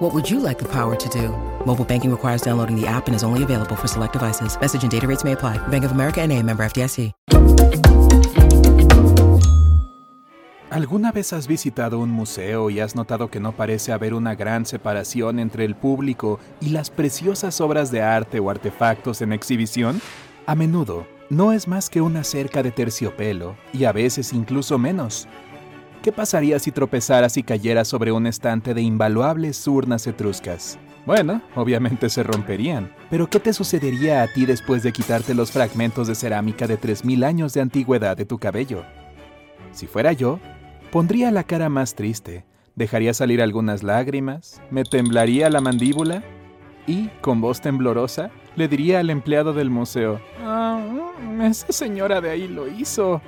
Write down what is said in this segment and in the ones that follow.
What would you like the power to do? Mobile banking requires downloading the app and is only available for select devices. Message and data rates may apply. Bank of America and a member FDIC. ¿Alguna vez has visitado un museo y has notado que no parece haber una gran separación entre el público y las preciosas obras de arte o artefactos en exhibición? A menudo, no es más que una cerca de terciopelo, y a veces incluso menos. ¿Qué pasaría si tropezaras y cayeras sobre un estante de invaluables urnas etruscas? Bueno, obviamente se romperían, pero ¿qué te sucedería a ti después de quitarte los fragmentos de cerámica de 3.000 años de antigüedad de tu cabello? Si fuera yo, pondría la cara más triste, dejaría salir algunas lágrimas, me temblaría la mandíbula y, con voz temblorosa, le diría al empleado del museo, ah, esa señora de ahí lo hizo.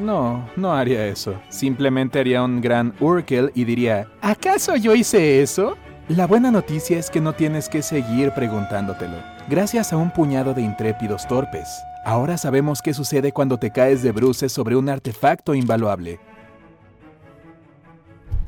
No, no haría eso. Simplemente haría un gran Urkel y diría, ¿acaso yo hice eso? La buena noticia es que no tienes que seguir preguntándotelo. Gracias a un puñado de intrépidos torpes, ahora sabemos qué sucede cuando te caes de bruces sobre un artefacto invaluable.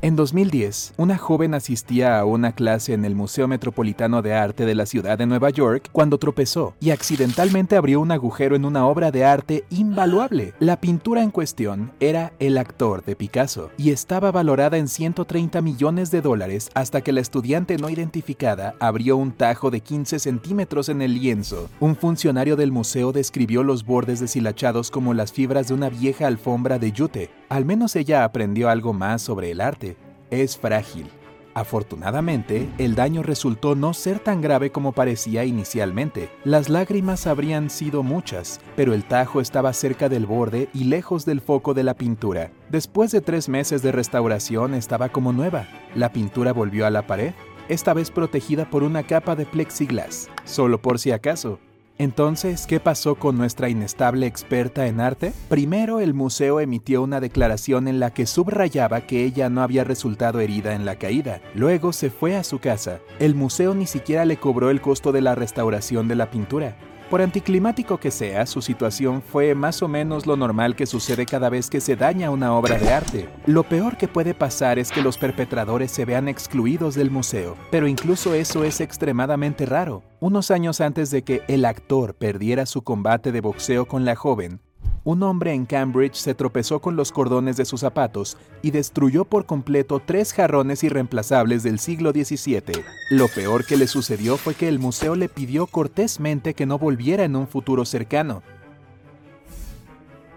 En 2010, una joven asistía a una clase en el Museo Metropolitano de Arte de la ciudad de Nueva York cuando tropezó y accidentalmente abrió un agujero en una obra de arte invaluable. La pintura en cuestión era El actor de Picasso y estaba valorada en 130 millones de dólares hasta que la estudiante no identificada abrió un tajo de 15 centímetros en el lienzo. Un funcionario del museo describió los bordes deshilachados como las fibras de una vieja alfombra de yute. Al menos ella aprendió algo más sobre el arte es frágil. Afortunadamente, el daño resultó no ser tan grave como parecía inicialmente. Las lágrimas habrían sido muchas, pero el tajo estaba cerca del borde y lejos del foco de la pintura. Después de tres meses de restauración estaba como nueva. La pintura volvió a la pared, esta vez protegida por una capa de plexiglas, solo por si acaso. Entonces, ¿qué pasó con nuestra inestable experta en arte? Primero, el museo emitió una declaración en la que subrayaba que ella no había resultado herida en la caída. Luego se fue a su casa. El museo ni siquiera le cobró el costo de la restauración de la pintura. Por anticlimático que sea, su situación fue más o menos lo normal que sucede cada vez que se daña una obra de arte. Lo peor que puede pasar es que los perpetradores se vean excluidos del museo, pero incluso eso es extremadamente raro. Unos años antes de que el actor perdiera su combate de boxeo con la joven, un hombre en Cambridge se tropezó con los cordones de sus zapatos y destruyó por completo tres jarrones irreemplazables del siglo XVII. Lo peor que le sucedió fue que el museo le pidió cortésmente que no volviera en un futuro cercano.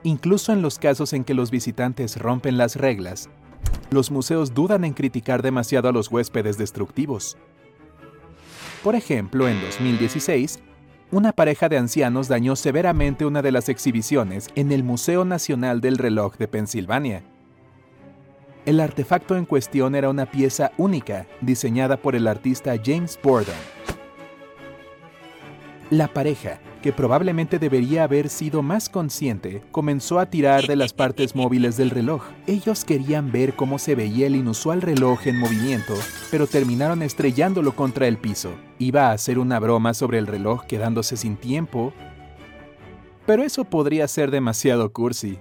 Incluso en los casos en que los visitantes rompen las reglas, los museos dudan en criticar demasiado a los huéspedes destructivos. Por ejemplo, en 2016, una pareja de ancianos dañó severamente una de las exhibiciones en el Museo Nacional del Reloj de Pensilvania. El artefacto en cuestión era una pieza única, diseñada por el artista James Borden. La pareja, que probablemente debería haber sido más consciente, comenzó a tirar de las partes móviles del reloj. Ellos querían ver cómo se veía el inusual reloj en movimiento, pero terminaron estrellándolo contra el piso. Iba a hacer una broma sobre el reloj quedándose sin tiempo, pero eso podría ser demasiado cursi.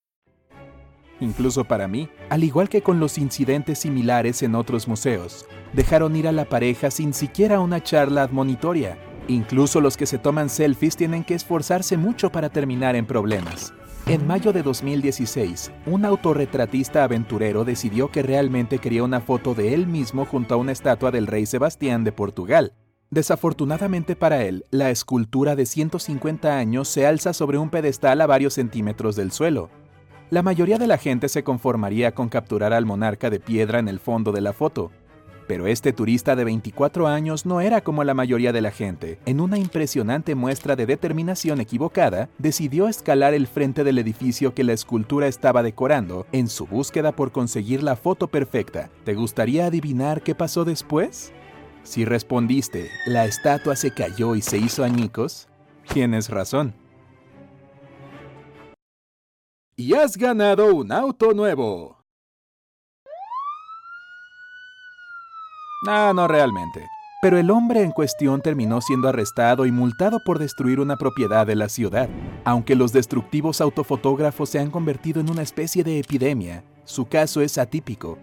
Incluso para mí, al igual que con los incidentes similares en otros museos. Dejaron ir a la pareja sin siquiera una charla admonitoria. Incluso los que se toman selfies tienen que esforzarse mucho para terminar en problemas. En mayo de 2016, un autorretratista aventurero decidió que realmente quería una foto de él mismo junto a una estatua del rey Sebastián de Portugal. Desafortunadamente para él, la escultura de 150 años se alza sobre un pedestal a varios centímetros del suelo. La mayoría de la gente se conformaría con capturar al monarca de piedra en el fondo de la foto, pero este turista de 24 años no era como la mayoría de la gente. En una impresionante muestra de determinación equivocada, decidió escalar el frente del edificio que la escultura estaba decorando en su búsqueda por conseguir la foto perfecta. ¿Te gustaría adivinar qué pasó después? Si respondiste, la estatua se cayó y se hizo añicos, tienes razón. Y has ganado un auto nuevo. Ah, no realmente. Pero el hombre en cuestión terminó siendo arrestado y multado por destruir una propiedad de la ciudad. Aunque los destructivos autofotógrafos se han convertido en una especie de epidemia, su caso es atípico.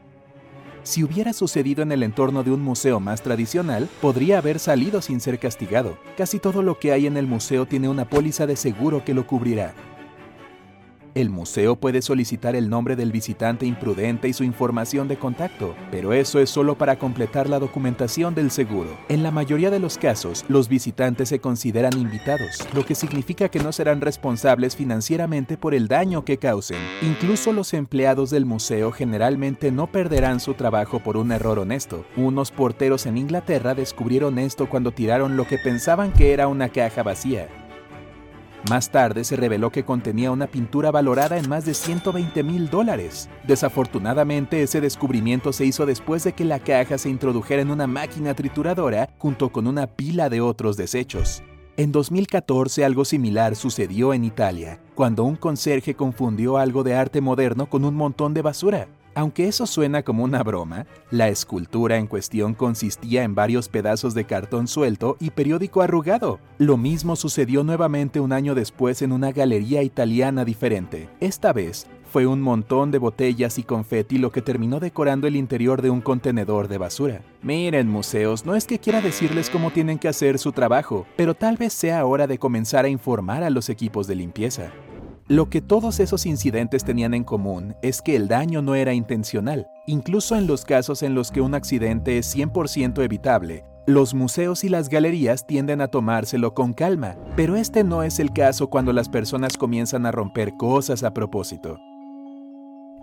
Si hubiera sucedido en el entorno de un museo más tradicional, podría haber salido sin ser castigado. Casi todo lo que hay en el museo tiene una póliza de seguro que lo cubrirá. El museo puede solicitar el nombre del visitante imprudente y su información de contacto, pero eso es solo para completar la documentación del seguro. En la mayoría de los casos, los visitantes se consideran invitados, lo que significa que no serán responsables financieramente por el daño que causen. Incluso los empleados del museo generalmente no perderán su trabajo por un error honesto. Unos porteros en Inglaterra descubrieron esto cuando tiraron lo que pensaban que era una caja vacía. Más tarde se reveló que contenía una pintura valorada en más de 120 mil dólares. Desafortunadamente, ese descubrimiento se hizo después de que la caja se introdujera en una máquina trituradora junto con una pila de otros desechos. En 2014 algo similar sucedió en Italia, cuando un conserje confundió algo de arte moderno con un montón de basura. Aunque eso suena como una broma, la escultura en cuestión consistía en varios pedazos de cartón suelto y periódico arrugado. Lo mismo sucedió nuevamente un año después en una galería italiana diferente. Esta vez fue un montón de botellas y confeti lo que terminó decorando el interior de un contenedor de basura. Miren, museos, no es que quiera decirles cómo tienen que hacer su trabajo, pero tal vez sea hora de comenzar a informar a los equipos de limpieza. Lo que todos esos incidentes tenían en común es que el daño no era intencional. Incluso en los casos en los que un accidente es 100% evitable, los museos y las galerías tienden a tomárselo con calma, pero este no es el caso cuando las personas comienzan a romper cosas a propósito.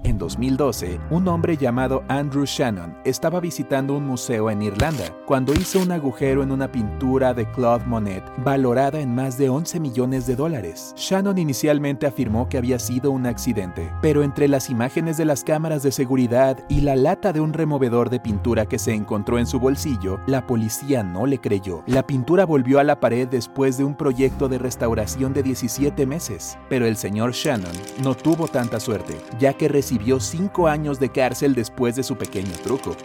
En 2012, un hombre llamado Andrew Shannon estaba visitando un museo en Irlanda cuando hizo un agujero en una pintura de Claude Monet valorada en más de 11 millones de dólares. Shannon inicialmente afirmó que había sido un accidente, pero entre las imágenes de las cámaras de seguridad y la lata de un removedor de pintura que se encontró en su bolsillo, la policía no le creyó. La pintura volvió a la pared después de un proyecto de restauración de 17 meses, pero el señor Shannon no tuvo tanta suerte, ya que recibió cinco años de cárcel después de su pequeño truco.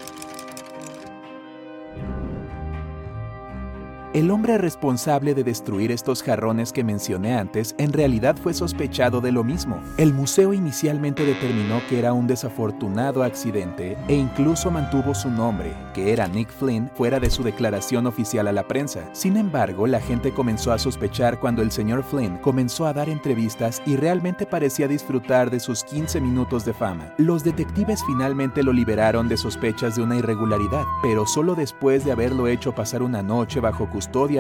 El hombre responsable de destruir estos jarrones que mencioné antes en realidad fue sospechado de lo mismo. El museo inicialmente determinó que era un desafortunado accidente e incluso mantuvo su nombre, que era Nick Flynn, fuera de su declaración oficial a la prensa. Sin embargo, la gente comenzó a sospechar cuando el señor Flynn comenzó a dar entrevistas y realmente parecía disfrutar de sus 15 minutos de fama. Los detectives finalmente lo liberaron de sospechas de una irregularidad, pero solo después de haberlo hecho pasar una noche bajo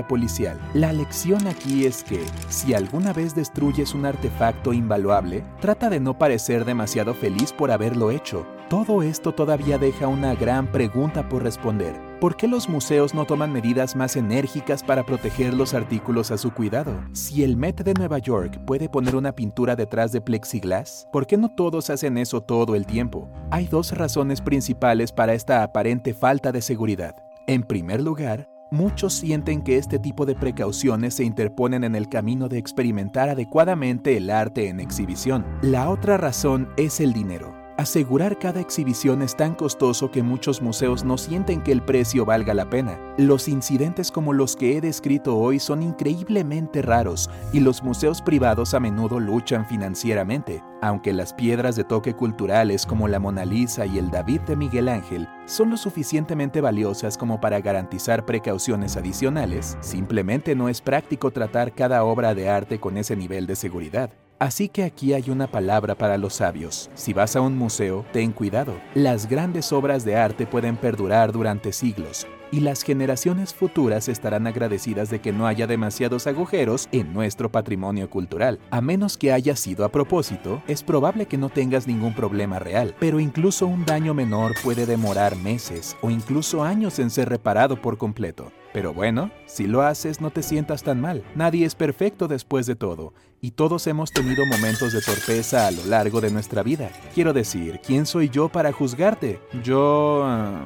policial. La lección aquí es que, si alguna vez destruyes un artefacto invaluable, trata de no parecer demasiado feliz por haberlo hecho. Todo esto todavía deja una gran pregunta por responder. ¿Por qué los museos no toman medidas más enérgicas para proteger los artículos a su cuidado? Si el Met de Nueva York puede poner una pintura detrás de plexiglas, ¿por qué no todos hacen eso todo el tiempo? Hay dos razones principales para esta aparente falta de seguridad. En primer lugar, Muchos sienten que este tipo de precauciones se interponen en el camino de experimentar adecuadamente el arte en exhibición. La otra razón es el dinero. Asegurar cada exhibición es tan costoso que muchos museos no sienten que el precio valga la pena. Los incidentes como los que he descrito hoy son increíblemente raros y los museos privados a menudo luchan financieramente. Aunque las piedras de toque culturales como la Mona Lisa y el David de Miguel Ángel son lo suficientemente valiosas como para garantizar precauciones adicionales, simplemente no es práctico tratar cada obra de arte con ese nivel de seguridad. Así que aquí hay una palabra para los sabios. Si vas a un museo, ten cuidado. Las grandes obras de arte pueden perdurar durante siglos, y las generaciones futuras estarán agradecidas de que no haya demasiados agujeros en nuestro patrimonio cultural. A menos que haya sido a propósito, es probable que no tengas ningún problema real, pero incluso un daño menor puede demorar meses o incluso años en ser reparado por completo. Pero bueno, si lo haces no te sientas tan mal. Nadie es perfecto después de todo, y todos hemos tenido momentos de torpeza a lo largo de nuestra vida. Quiero decir, ¿quién soy yo para juzgarte? Yo... ah,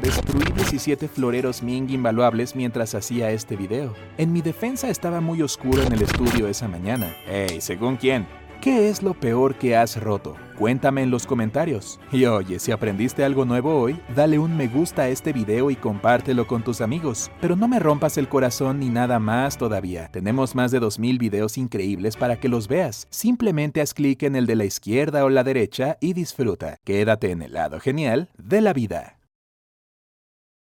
Destruí 17 floreros Ming invaluables mientras hacía este video. En mi defensa estaba muy oscuro en el estudio esa mañana. Hey, ¿según quién? ¿Qué es lo peor que has roto? Cuéntame en los comentarios. Y oye, si aprendiste algo nuevo hoy, dale un me gusta a este video y compártelo con tus amigos. Pero no me rompas el corazón ni nada más todavía. Tenemos más de 2000 videos increíbles para que los veas. Simplemente haz clic en el de la izquierda o la derecha y disfruta. Quédate en el lado genial de la vida.